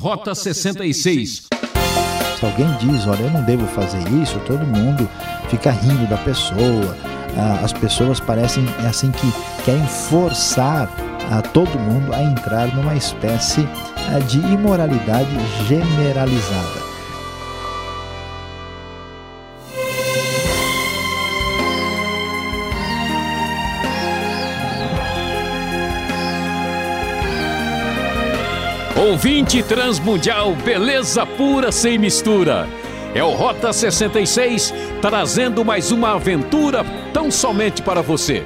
Rota 66. Se alguém diz, olha, eu não devo fazer isso, todo mundo fica rindo da pessoa. Ah, as pessoas parecem é assim que querem forçar a todo mundo a entrar numa espécie ah, de imoralidade generalizada. Ouvinte Transmundial, beleza pura sem mistura. É o Rota 66 trazendo mais uma aventura tão somente para você.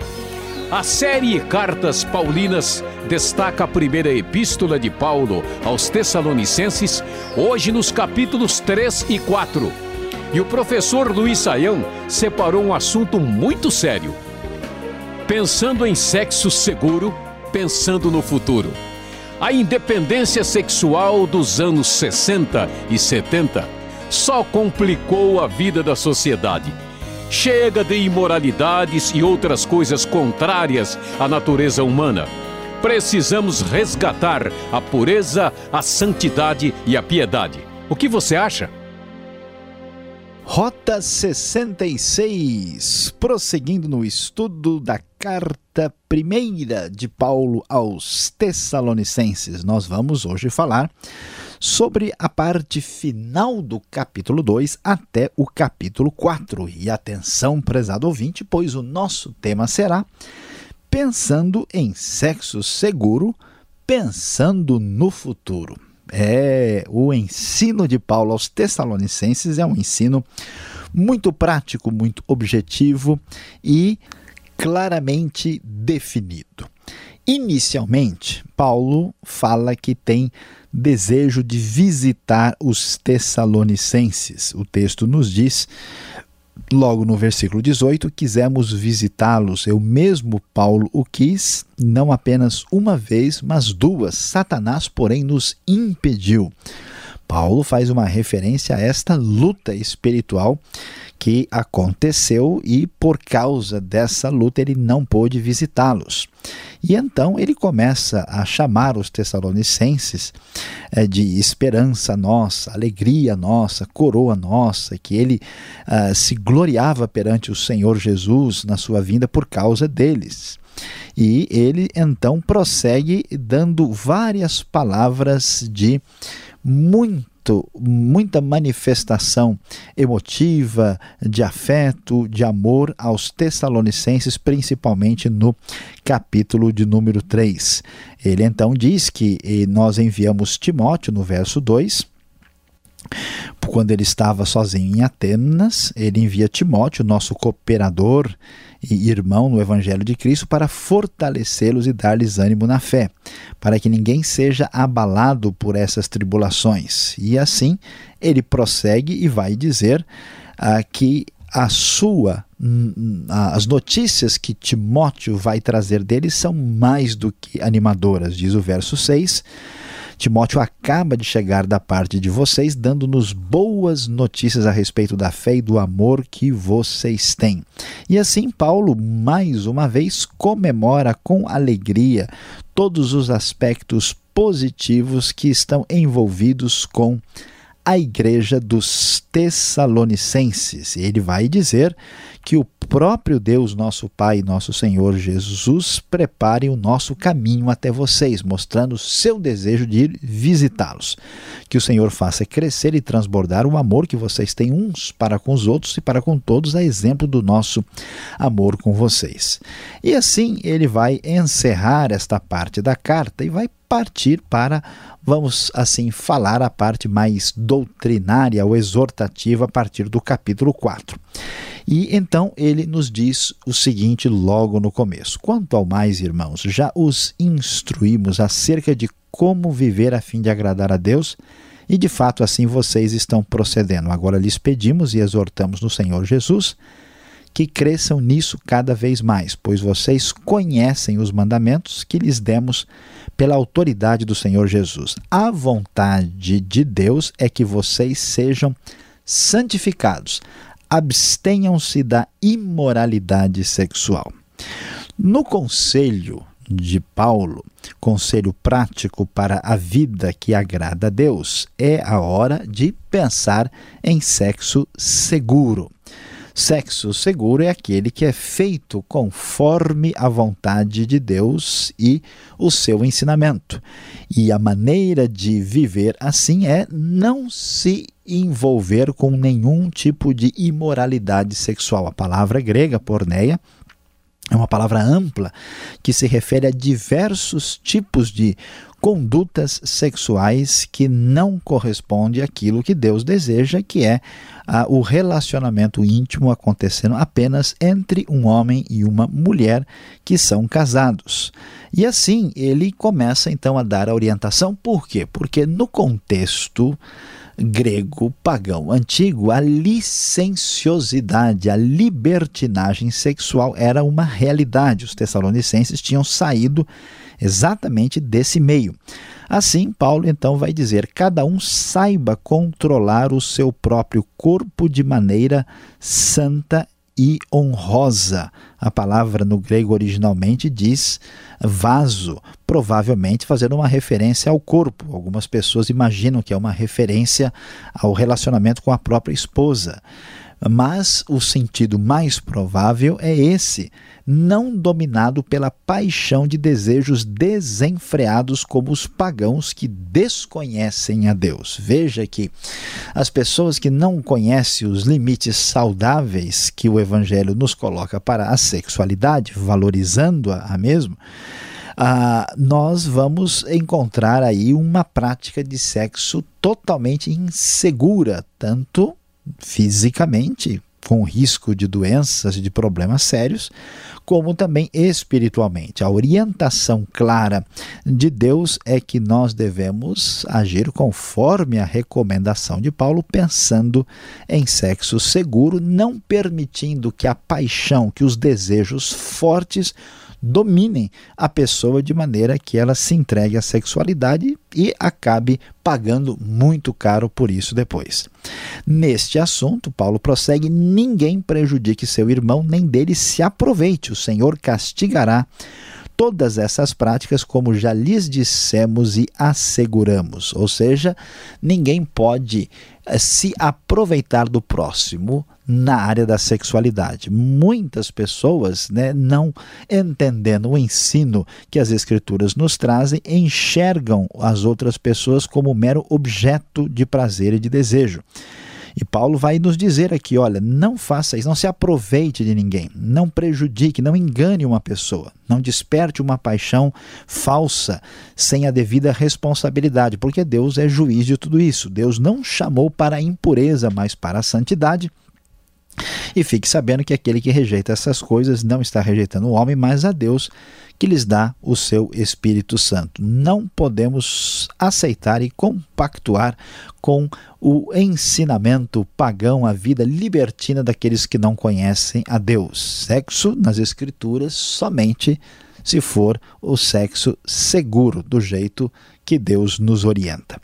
A série Cartas Paulinas destaca a primeira epístola de Paulo aos Tessalonicenses, hoje nos capítulos 3 e 4. E o professor Luiz Saião separou um assunto muito sério. Pensando em sexo seguro, pensando no futuro. A independência sexual dos anos 60 e 70 só complicou a vida da sociedade. Chega de imoralidades e outras coisas contrárias à natureza humana. Precisamos resgatar a pureza, a santidade e a piedade. O que você acha? Rota 66, prosseguindo no estudo da carta primeira de Paulo aos Tessalonicenses. Nós vamos hoje falar sobre a parte final do capítulo 2 até o capítulo 4. E atenção, prezado ouvinte, pois o nosso tema será Pensando em Sexo Seguro, Pensando no Futuro. É, o ensino de Paulo aos Tessalonicenses é um ensino muito prático, muito objetivo e claramente definido. Inicialmente, Paulo fala que tem desejo de visitar os Tessalonicenses. O texto nos diz Logo no versículo 18, quisemos visitá-los. Eu mesmo, Paulo, o quis, não apenas uma vez, mas duas. Satanás, porém, nos impediu. Paulo faz uma referência a esta luta espiritual que aconteceu e por causa dessa luta ele não pôde visitá-los. E então ele começa a chamar os Tessalonicenses é, de esperança nossa, alegria nossa, coroa nossa, que ele uh, se gloriava perante o Senhor Jesus na sua vinda por causa deles. E ele então prossegue dando várias palavras de muito muito, muita manifestação emotiva, de afeto, de amor aos Tessalonicenses, principalmente no capítulo de número 3. Ele então diz que nós enviamos Timóteo no verso 2 quando ele estava sozinho em Atenas, ele envia Timóteo, nosso cooperador e irmão no Evangelho de Cristo, para fortalecê-los e dar-lhes ânimo na fé, para que ninguém seja abalado por essas tribulações. E assim ele prossegue e vai dizer ah, que a sua as notícias que Timóteo vai trazer dele são mais do que animadoras, diz o verso 6 Timóteo acaba de chegar da parte de vocês, dando-nos boas notícias a respeito da fé e do amor que vocês têm. E assim, Paulo, mais uma vez, comemora com alegria todos os aspectos positivos que estão envolvidos com a igreja dos Tessalonicenses. Ele vai dizer que o próprio Deus, nosso Pai, nosso Senhor Jesus, prepare o nosso caminho até vocês, mostrando o seu desejo de ir visitá-los. Que o Senhor faça crescer e transbordar o amor que vocês têm uns para com os outros e para com todos, a exemplo do nosso amor com vocês. E assim ele vai encerrar esta parte da carta e vai partir para, vamos assim falar, a parte mais doutrinária ou exortativa a partir do capítulo 4. E então ele nos diz o seguinte logo no começo: Quanto ao mais, irmãos, já os instruímos acerca de como viver a fim de agradar a Deus, e de fato assim vocês estão procedendo. Agora lhes pedimos e exortamos no Senhor Jesus que cresçam nisso cada vez mais, pois vocês conhecem os mandamentos que lhes demos pela autoridade do Senhor Jesus. A vontade de Deus é que vocês sejam santificados, abstenham-se da imoralidade sexual. No conselho de Paulo, conselho prático para a vida que agrada a Deus, é a hora de pensar em sexo seguro. Sexo seguro é aquele que é feito conforme a vontade de Deus e o seu ensinamento. E a maneira de viver assim é não se envolver com nenhum tipo de imoralidade sexual. A palavra grega, porneia, é uma palavra ampla que se refere a diversos tipos de condutas sexuais que não correspondem àquilo que Deus deseja, que é ah, o relacionamento íntimo acontecendo apenas entre um homem e uma mulher que são casados. E assim ele começa então a dar a orientação. Por quê? Porque no contexto grego pagão antigo, a licenciosidade, a libertinagem sexual era uma realidade. Os tessalonicenses tinham saído exatamente desse meio. Assim, Paulo então vai dizer: cada um saiba controlar o seu próprio corpo de maneira santa e honrosa. A palavra no grego originalmente diz vaso, provavelmente fazendo uma referência ao corpo. Algumas pessoas imaginam que é uma referência ao relacionamento com a própria esposa. Mas o sentido mais provável é esse, não dominado pela paixão de desejos desenfreados como os pagãos que desconhecem a Deus. Veja que as pessoas que não conhecem os limites saudáveis que o Evangelho nos coloca para a sexualidade, valorizando-a a mesmo, ah, nós vamos encontrar aí uma prática de sexo totalmente insegura, tanto fisicamente, com risco de doenças de problemas sérios, como também espiritualmente. A orientação clara de Deus é que nós devemos agir conforme a recomendação de Paulo, pensando em sexo seguro, não permitindo que a paixão, que os desejos fortes dominem a pessoa de maneira que ela se entregue à sexualidade e acabe pagando muito caro por isso depois. Neste assunto, Paulo prossegue: ninguém prejudique seu irmão, nem dele se aproveite. O Senhor castigará todas essas práticas, como já lhes dissemos e asseguramos. Ou seja, ninguém pode eh, se aproveitar do próximo na área da sexualidade. Muitas pessoas, né, não entendendo o ensino que as Escrituras nos trazem, enxergam as outras pessoas como mero objeto de prazer e de desejo. E Paulo vai nos dizer aqui: olha, não faça isso, não se aproveite de ninguém, não prejudique, não engane uma pessoa, não desperte uma paixão falsa sem a devida responsabilidade, porque Deus é juiz de tudo isso. Deus não chamou para a impureza, mas para a santidade. E fique sabendo que aquele que rejeita essas coisas não está rejeitando o homem, mas a Deus que lhes dá o seu Espírito Santo. Não podemos aceitar e compactuar com o ensinamento pagão, a vida libertina daqueles que não conhecem a Deus. Sexo nas Escrituras somente se for o sexo seguro, do jeito que Deus nos orienta.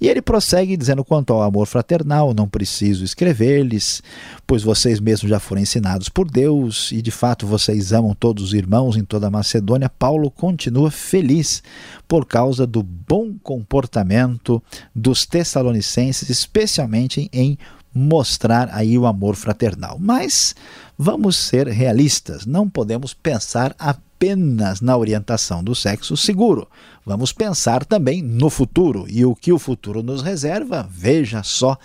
E ele prossegue dizendo: quanto ao amor fraternal, não preciso escrever-lhes, pois vocês mesmos já foram ensinados por Deus e de fato vocês amam todos os irmãos em toda a Macedônia. Paulo continua feliz por causa do bom comportamento dos tessalonicenses, especialmente em mostrar aí o amor fraternal. Mas vamos ser realistas, não podemos pensar apenas na orientação do sexo seguro. Vamos pensar também no futuro e o que o futuro nos reserva. Veja só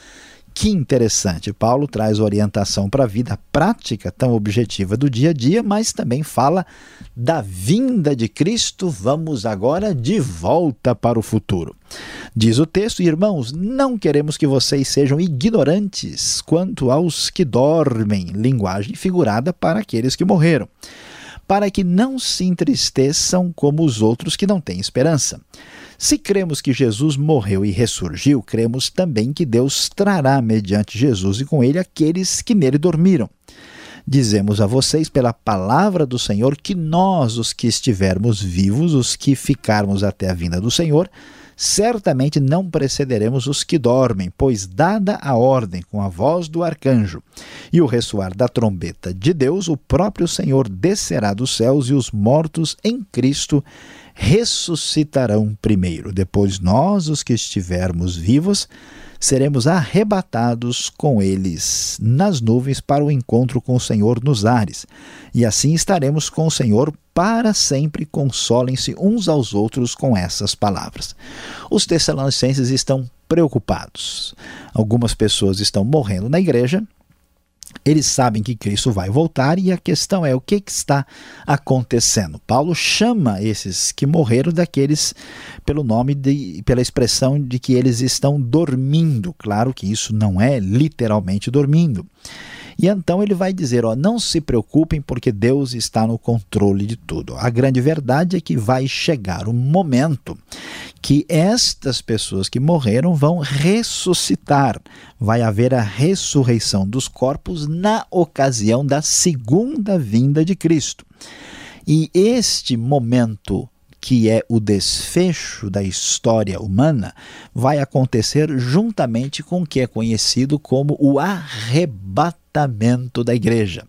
que interessante. Paulo traz orientação para a vida prática, tão objetiva do dia a dia, mas também fala da vinda de Cristo. Vamos agora de volta para o futuro. Diz o texto, irmãos, não queremos que vocês sejam ignorantes quanto aos que dormem, linguagem figurada para aqueles que morreram para que não se entristeçam como os outros que não têm esperança. Se cremos que Jesus morreu e ressurgiu, cremos também que Deus trará mediante Jesus e com ele aqueles que nele dormiram. Dizemos a vocês pela palavra do Senhor que nós, os que estivermos vivos, os que ficarmos até a vinda do Senhor, certamente não precederemos os que dormem, pois, dada a ordem com a voz do arcanjo e o ressoar da trombeta de Deus, o próprio Senhor descerá dos céus e os mortos em Cristo ressuscitarão primeiro. Depois, nós, os que estivermos vivos, seremos arrebatados com eles nas nuvens para o encontro com o Senhor nos ares. E assim estaremos com o Senhor para sempre. Consolem-se uns aos outros com essas palavras. Os Tessalonicenses estão preocupados. Algumas pessoas estão morrendo na igreja eles sabem que Cristo vai voltar e a questão é o que, que, está acontecendo. Paulo chama esses que morreram daqueles pelo nome de, pela expressão de que eles estão dormindo. Claro que isso não é literalmente dormindo. E então ele vai dizer: ó, não se preocupem, porque Deus está no controle de tudo. A grande verdade é que vai chegar um momento que estas pessoas que morreram vão ressuscitar. Vai haver a ressurreição dos corpos na ocasião da segunda vinda de Cristo. E este momento que é o desfecho da história humana, vai acontecer juntamente com o que é conhecido como o arrebatamento da igreja.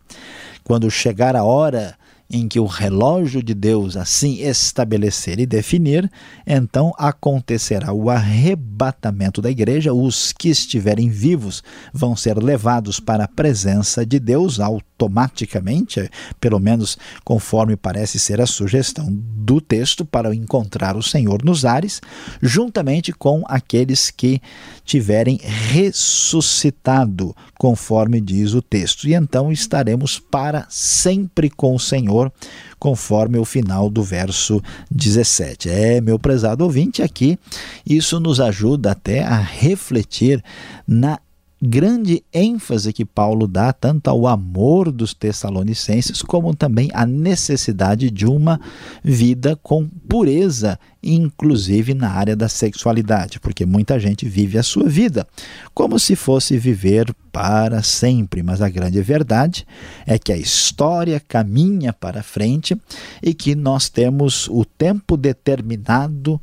Quando chegar a hora em que o relógio de Deus assim estabelecer e definir, então acontecerá o arrebatamento da igreja. Os que estiverem vivos vão ser levados para a presença de Deus automaticamente, pelo menos conforme parece ser a sugestão do texto, para encontrar o Senhor nos ares, juntamente com aqueles que tiverem ressuscitado, conforme diz o texto. E então estaremos para sempre com o Senhor Senhor, conforme o final do verso 17. É, meu prezado ouvinte, aqui isso nos ajuda até a refletir na grande ênfase que Paulo dá tanto ao amor dos Tessalonicenses, como também à necessidade de uma vida com pureza, inclusive na área da sexualidade, porque muita gente vive a sua vida como se fosse viver para sempre, mas a grande verdade é que a história caminha para frente e que nós temos o tempo determinado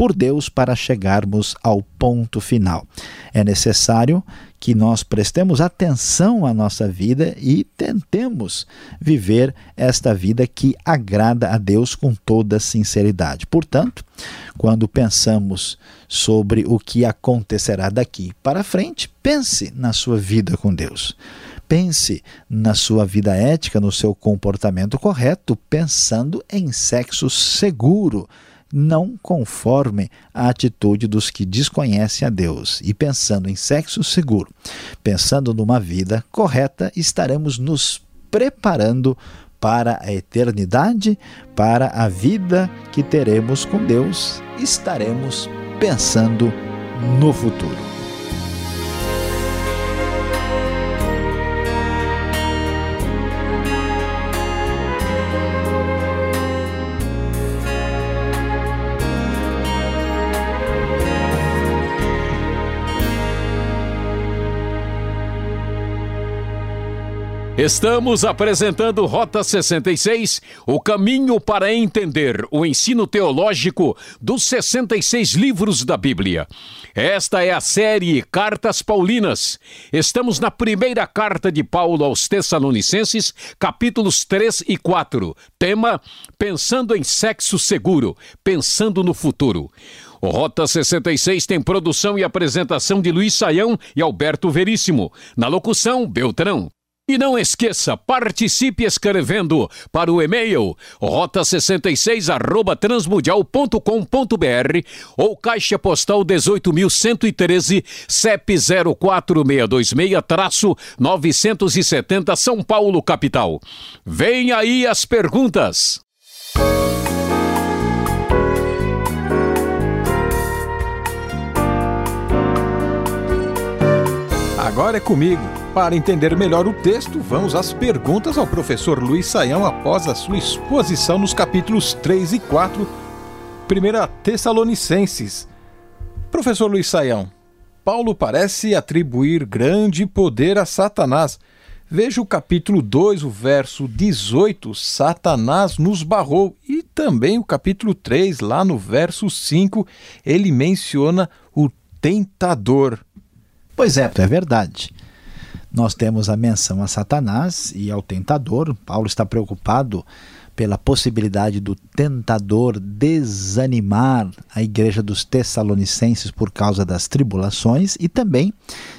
por Deus para chegarmos ao ponto final. É necessário que nós prestemos atenção à nossa vida e tentemos viver esta vida que agrada a Deus com toda sinceridade. Portanto, quando pensamos sobre o que acontecerá daqui para frente, pense na sua vida com Deus. Pense na sua vida ética, no seu comportamento correto, pensando em sexo seguro não conforme a atitude dos que desconhecem a Deus. E pensando em sexo seguro, pensando numa vida correta, estaremos nos preparando para a eternidade, para a vida que teremos com Deus, estaremos pensando no futuro. Estamos apresentando Rota 66, o caminho para entender o ensino teológico dos 66 livros da Bíblia. Esta é a série Cartas Paulinas. Estamos na primeira carta de Paulo aos Tessalonicenses, capítulos 3 e 4. Tema: Pensando em sexo seguro, pensando no futuro. O Rota 66 tem produção e apresentação de Luiz Saião e Alberto Veríssimo. Na locução, Beltrão. E não esqueça, participe escrevendo para o e-mail rota66@transmundial.com.br ou caixa postal 18113, CEP 04626-970 São Paulo capital. Vem aí as perguntas. Agora é comigo. Para entender melhor o texto, vamos às perguntas ao professor Luiz Saião após a sua exposição nos capítulos 3 e 4, 1 Tessalonicenses. Professor Luiz Saião, Paulo parece atribuir grande poder a Satanás. Veja o capítulo 2, o verso 18: Satanás nos barrou. E também o capítulo 3, lá no verso 5, ele menciona o tentador. Pois é, é verdade. Nós temos a menção a Satanás e ao tentador. Paulo está preocupado pela possibilidade do tentador desanimar a igreja dos Tessalonicenses por causa das tribulações e também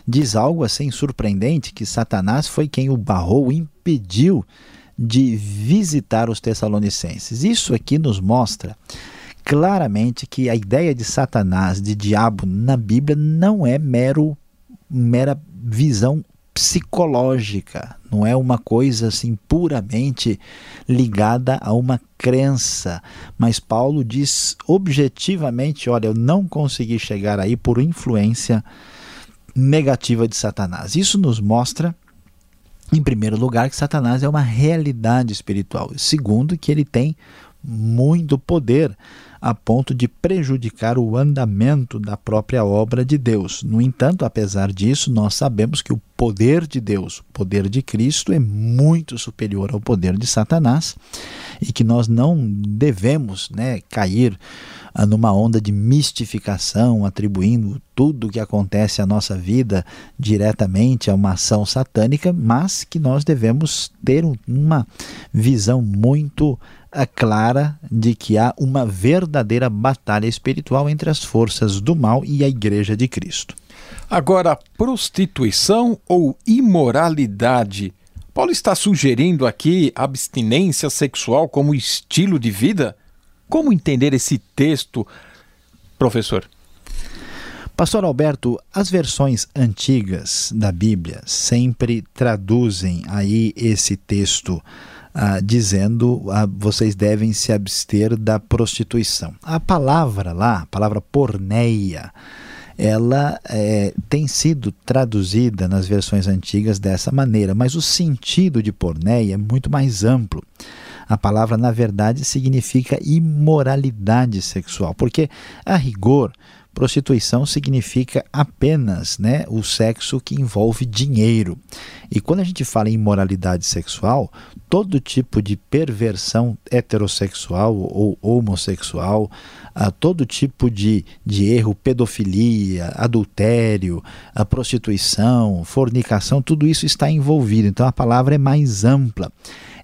diz algo assim surpreendente que Satanás foi quem o barrou, impediu de visitar os Tessalonicenses. Isso aqui nos mostra claramente que a ideia de Satanás, de diabo na Bíblia não é mero mera visão psicológica, não é uma coisa assim puramente ligada a uma crença. Mas Paulo diz objetivamente: olha, eu não consegui chegar aí por influência negativa de Satanás. Isso nos mostra, em primeiro lugar, que Satanás é uma realidade espiritual. Segundo, que ele tem muito poder a ponto de prejudicar o andamento da própria obra de Deus. No entanto, apesar disso, nós sabemos que o poder de Deus, o poder de Cristo, é muito superior ao poder de Satanás e que nós não devemos né, cair ah, numa onda de mistificação, atribuindo tudo o que acontece à nossa vida diretamente a uma ação satânica, mas que nós devemos ter uma visão muito clara de que há uma verdadeira batalha espiritual entre as forças do mal e a Igreja de Cristo. Agora, prostituição ou imoralidade? Paulo está sugerindo aqui abstinência sexual como estilo de vida? Como entender esse texto, professor? Pastor Alberto, as versões antigas da Bíblia sempre traduzem aí esse texto ah, dizendo ah, vocês devem se abster da prostituição. A palavra lá, a palavra porneia, ela é, tem sido traduzida nas versões antigas dessa maneira, mas o sentido de porneia é muito mais amplo. A palavra, na verdade, significa imoralidade sexual, porque, a rigor, prostituição significa apenas né, o sexo que envolve dinheiro. E quando a gente fala em imoralidade sexual, todo tipo de perversão heterossexual ou homossexual, a todo tipo de, de erro, pedofilia, adultério, a prostituição, fornicação, tudo isso está envolvido. Então a palavra é mais ampla,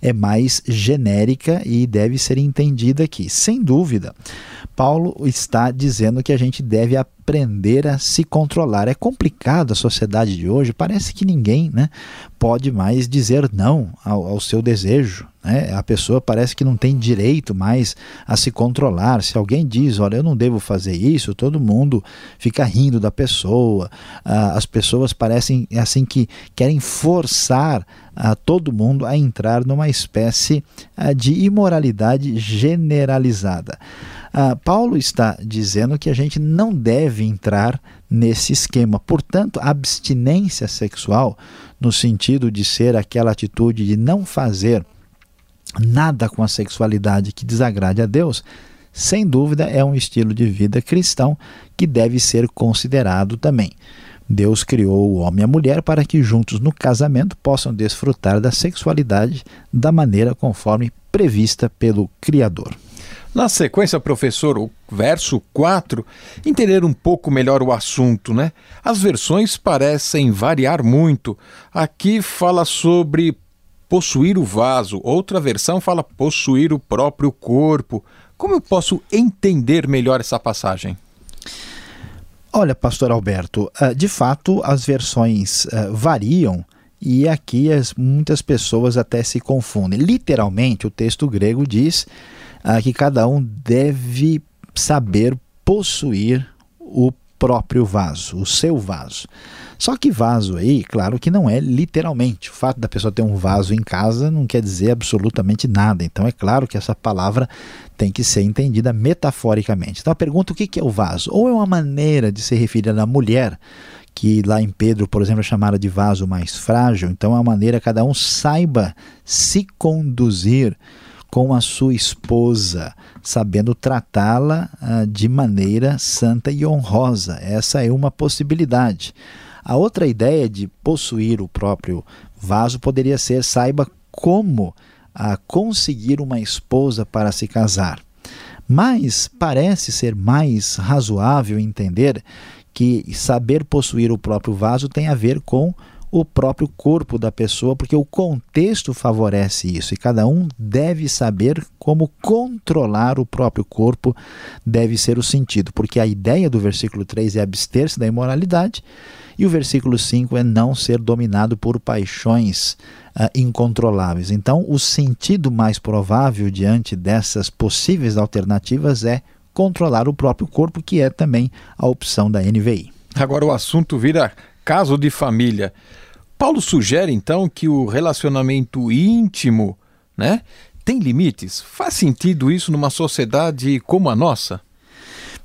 é mais genérica e deve ser entendida aqui. Sem dúvida, Paulo está dizendo que a gente deve aprender a se controlar. É complicado a sociedade de hoje, parece que ninguém né, pode mais dizer não ao, ao seu desejo. Né? A pessoa parece que não tem direito mais a se controlar. Se alguém diz, olha, eu não devo fazer isso, todo mundo fica rindo da pessoa. Ah, as pessoas parecem assim que querem forçar a todo mundo a entrar numa espécie ah, de imoralidade generalizada. Ah, Paulo está dizendo que a gente não deve entrar nesse esquema. Portanto, abstinência sexual, no sentido de ser aquela atitude de não fazer nada com a sexualidade que desagrade a Deus, sem dúvida é um estilo de vida cristão que deve ser considerado também. Deus criou o homem e a mulher para que juntos no casamento possam desfrutar da sexualidade da maneira conforme prevista pelo Criador. Na sequência, professor, o verso 4, entender um pouco melhor o assunto, né? As versões parecem variar muito. Aqui fala sobre possuir o vaso, outra versão fala possuir o próprio corpo. Como eu posso entender melhor essa passagem? Olha, pastor Alberto, ah, de fato as versões ah, variam e aqui as, muitas pessoas até se confundem. Literalmente, o texto grego diz ah, que cada um deve saber possuir o próprio vaso, o seu vaso. Só que vaso aí, claro que não é literalmente. O fato da pessoa ter um vaso em casa não quer dizer absolutamente nada. Então é claro que essa palavra tem que ser entendida metaforicamente. Então a pergunta: o que é o vaso? Ou é uma maneira de se referir à mulher, que lá em Pedro, por exemplo, é chamada de vaso mais frágil. Então é uma maneira que cada um saiba se conduzir com a sua esposa, sabendo tratá-la ah, de maneira santa e honrosa. Essa é uma possibilidade. A outra ideia de possuir o próprio vaso poderia ser saiba como a conseguir uma esposa para se casar. Mas parece ser mais razoável entender que saber possuir o próprio vaso tem a ver com o próprio corpo da pessoa, porque o contexto favorece isso e cada um deve saber como controlar o próprio corpo, deve ser o sentido, porque a ideia do versículo 3 é abster-se da imoralidade e o versículo 5 é não ser dominado por paixões uh, incontroláveis. Então, o sentido mais provável diante dessas possíveis alternativas é controlar o próprio corpo, que é também a opção da NVI. Agora o assunto vira caso de família. Paulo sugere então que o relacionamento íntimo, né, tem limites. Faz sentido isso numa sociedade como a nossa?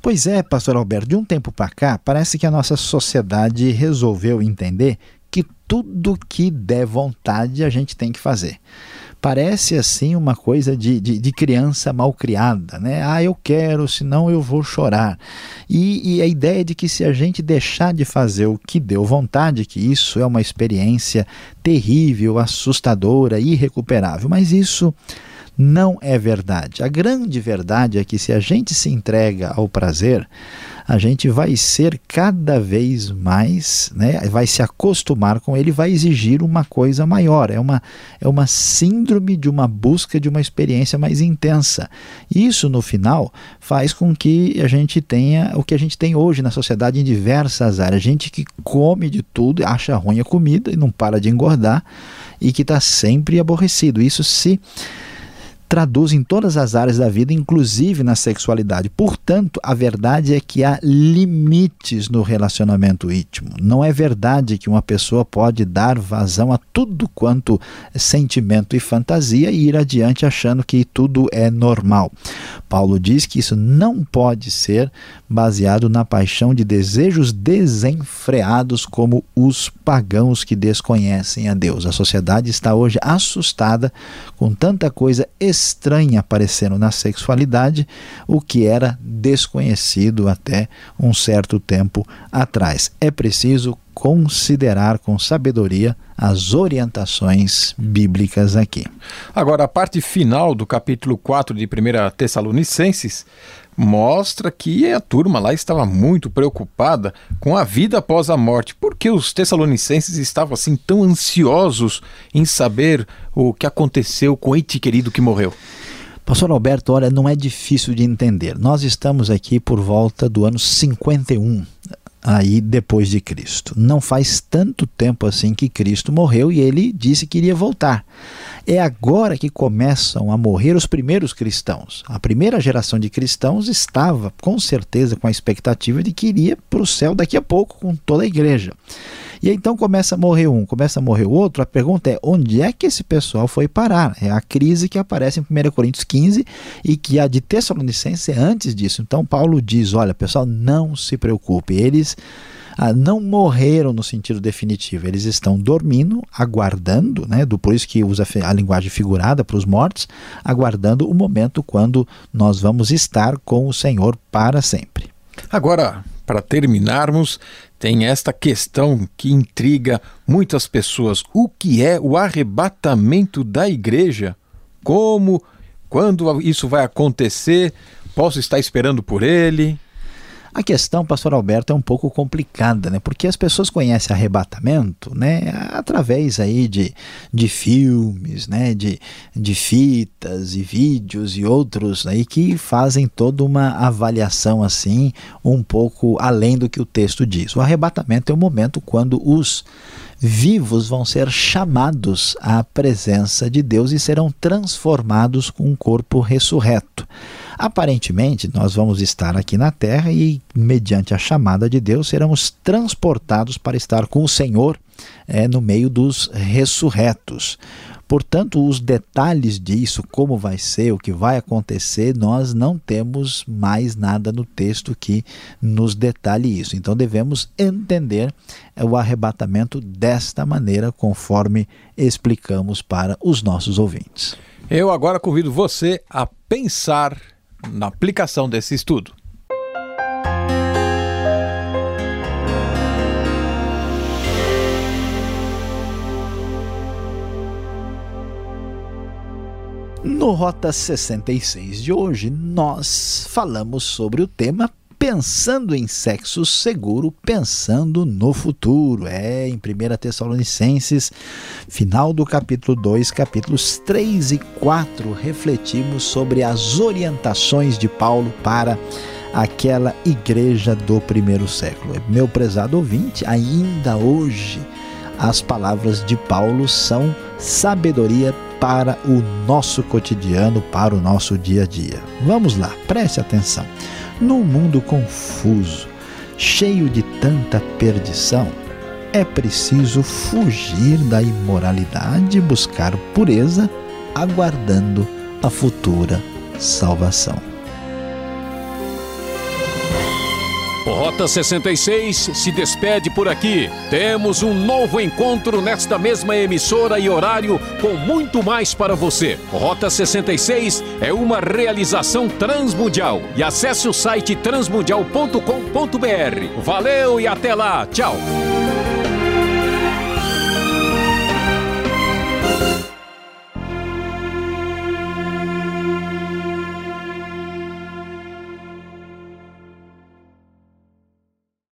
Pois é, pastor Alberto, de um tempo para cá, parece que a nossa sociedade resolveu entender que tudo que der vontade a gente tem que fazer parece assim uma coisa de, de, de, criança mal criada, né? Ah, eu quero, senão eu vou chorar. E, e, a ideia de que se a gente deixar de fazer o que deu vontade, que isso é uma experiência terrível, assustadora, irrecuperável. Mas isso não é verdade. A grande verdade é que se a gente se entrega ao prazer, a gente vai ser cada vez mais, né, vai se acostumar com ele, vai exigir uma coisa maior. É uma, é uma síndrome de uma busca de uma experiência mais intensa. Isso, no final, faz com que a gente tenha o que a gente tem hoje na sociedade em diversas áreas. Gente que come de tudo, acha ruim a comida e não para de engordar e que está sempre aborrecido. Isso se traduz em todas as áreas da vida, inclusive na sexualidade. Portanto, a verdade é que há limites no relacionamento íntimo. Não é verdade que uma pessoa pode dar vazão a tudo quanto sentimento e fantasia e ir adiante achando que tudo é normal. Paulo diz que isso não pode ser baseado na paixão de desejos desenfreados como os pagãos que desconhecem a Deus. A sociedade está hoje assustada com tanta coisa estranha aparecendo na sexualidade, o que era desconhecido até um certo tempo atrás. É preciso considerar com sabedoria as orientações bíblicas aqui. Agora, a parte final do capítulo 4 de 1 Tessalonicenses mostra que a turma lá estava muito preocupada com a vida após a morte. Por que os tessalonicenses estavam assim tão ansiosos em saber o que aconteceu com o ente querido que morreu? Pastor Alberto, olha, não é difícil de entender. Nós estamos aqui por volta do ano 51 aí depois de Cristo. Não faz tanto tempo assim que Cristo morreu e ele disse que iria voltar. É agora que começam a morrer os primeiros cristãos. A primeira geração de cristãos estava com certeza com a expectativa de que iria para o céu daqui a pouco com toda a igreja. E então começa a morrer um, começa a morrer o outro. A pergunta é: onde é que esse pessoal foi parar? É a crise que aparece em 1 Coríntios 15 e que a de Tessalonicense é antes disso. Então Paulo diz: olha, pessoal, não se preocupe, eles. Ah, não morreram no sentido definitivo, eles estão dormindo, aguardando, né, do, por isso que usa a linguagem figurada para os mortos, aguardando o momento quando nós vamos estar com o Senhor para sempre. Agora, para terminarmos, tem esta questão que intriga muitas pessoas: o que é o arrebatamento da igreja? Como, quando isso vai acontecer? Posso estar esperando por ele? A questão, pastor Alberto, é um pouco complicada, né? Porque as pessoas conhecem arrebatamento, né? Através aí de, de filmes, né? De, de fitas e vídeos e outros aí que fazem toda uma avaliação assim, um pouco além do que o texto diz. O arrebatamento é o momento quando os vivos vão ser chamados à presença de Deus e serão transformados com um corpo ressurreto. Aparentemente, nós vamos estar aqui na terra e, mediante a chamada de Deus, seremos transportados para estar com o Senhor é, no meio dos ressurretos. Portanto, os detalhes disso, como vai ser, o que vai acontecer, nós não temos mais nada no texto que nos detalhe isso. Então, devemos entender o arrebatamento desta maneira, conforme explicamos para os nossos ouvintes. Eu agora convido você a pensar na aplicação desse estudo. No Rota 66 de hoje, nós falamos sobre o tema pensando em sexo seguro, pensando no futuro. É em 1 Tessalonicenses, final do capítulo 2, capítulos 3 e 4, refletimos sobre as orientações de Paulo para aquela igreja do primeiro século. Meu prezado ouvinte, ainda hoje as palavras de Paulo são sabedoria para o nosso cotidiano, para o nosso dia a dia. Vamos lá, preste atenção. Num mundo confuso, cheio de tanta perdição, é preciso fugir da imoralidade e buscar pureza, aguardando a futura salvação. Rota 66 se despede por aqui. Temos um novo encontro nesta mesma emissora e horário com muito mais para você. Rota 66 é uma realização transmundial. E acesse o site transmundial.com.br. Valeu e até lá. Tchau.